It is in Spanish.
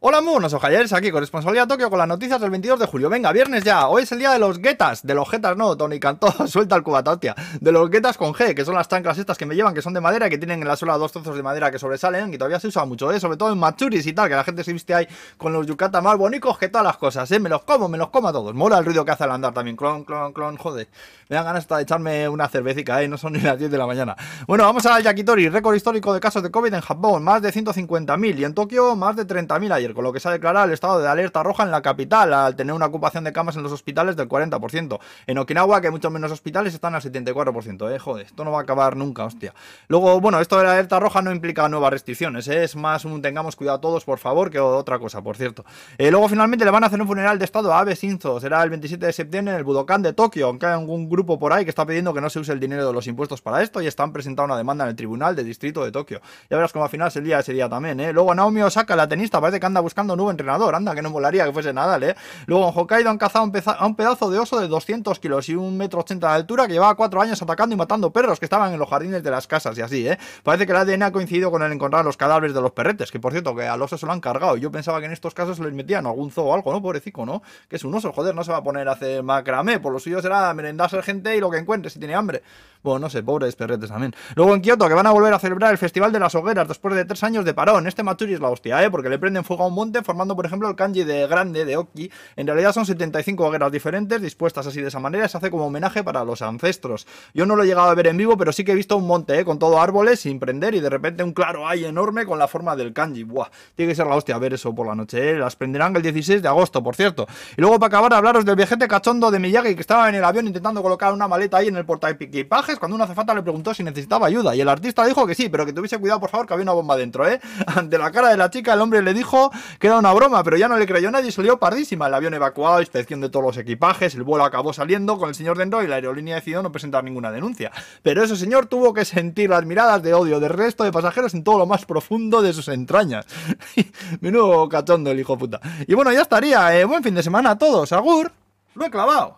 Hola, muy buenos ojalleres, aquí con responsabilidad Tokio con las noticias del 22 de julio. Venga, viernes ya, hoy es el día de los guetas, de los getas no, Tony Cantó, suelta el cubata, hostia. De los guetas con G, que son las chanclas estas que me llevan, que son de madera que tienen en la suela dos trozos de madera que sobresalen, y todavía se usa mucho, ¿eh? Sobre todo en machuris y tal, que la gente se viste ahí con los yucatas más bonitos que todas las cosas, ¿eh? Me los como, me los como a todos. Mola el ruido que hace al andar también, clon, clon, clon, joder. Me dan ganas hasta de echarme una cervecita, ¿eh? No son ni las 10 de la mañana. Bueno, vamos al Yakitori, récord histórico de casos de COVID en Japón, más de 150.000, y en Tokio más de 30.000 ayer, con lo que se ha declarado el estado de alerta roja en la capital, al tener una ocupación de camas en los hospitales del 40%. En Okinawa, que hay muchos menos hospitales, están al 74%, eh, joder, esto no va a acabar nunca, hostia. Luego, bueno, esto de la alerta roja no implica nuevas restricciones, ¿eh? es más un tengamos cuidado todos, por favor, que otra cosa, por cierto. Eh, luego, finalmente, le van a hacer un funeral de estado a Abe Shinzo, será el 27 de septiembre en el Budokan de Tokio, aunque hay algún grupo por ahí que está pidiendo que no se use el dinero de los impuestos para esto y están presentando una demanda en el tribunal de distrito de Tokio. Ya verás cómo al final se lía ese día también, ¿eh? Luego Naomi Osaka, la tenista, parece que anda buscando un nuevo entrenador, anda, que no molaría que fuese Nadal, ¿eh? Luego en Hokkaido han cazado a un pedazo de oso de 200 kilos y un metro ochenta de altura que llevaba cuatro años atacando y matando perros que estaban en los jardines de las casas y así, ¿eh? Parece que el ADN ha coincidido con el encontrar los cadáveres de los perretes, que por cierto, que al oso se lo han cargado. Yo pensaba que en estos casos se les metían algún zoo o algo, ¿no? Pobrecito, ¿no? Que es un oso, joder, no se va a poner a hacer macramé, por lo suyo será merendarse gente y lo que encuentre si tiene hambre. Bueno, no sé, pobres perretes también. Luego en Kioto, que van a volver a celebrar el Festival de las Hogueras después de tres años de parón. Este Matsuri es la hostia, ¿eh? Porque le prenden fuego a monte formando, por ejemplo, el kanji de grande, de Oki. En realidad son 75 hogueras diferentes, dispuestas así de esa manera. Se hace como homenaje para los ancestros. Yo no lo he llegado a ver en vivo, pero sí que he visto un monte, ¿eh? Con todo árboles, sin prender y de repente un claro ahí enorme con la forma del kanji. Buah, tiene que ser la hostia ver eso por la noche, ¿eh? Las prenderán el 16 de agosto, por cierto. Y luego, para acabar, hablaros del viajete cachondo de Miyagi que estaba en el avión intentando colocar una maleta ahí en el portaequipajes cuando una azafata le preguntó si necesitaba ayuda y el artista dijo que sí, pero que tuviese cuidado, por favor, que había una bomba dentro, ¿eh? Ante la cara de la chica, el hombre le dijo que una broma, pero ya no le creyó nadie y salió pardísima. El avión evacuado, inspección de todos los equipajes, el vuelo acabó saliendo con el señor dentro y la aerolínea decidió no presentar ninguna denuncia. Pero ese señor tuvo que sentir las miradas de odio del resto de pasajeros en todo lo más profundo de sus entrañas. Menudo cachondo el hijo puta. Y bueno, ya estaría. ¿eh? Buen fin de semana a todos. Agur. Lo he clavado.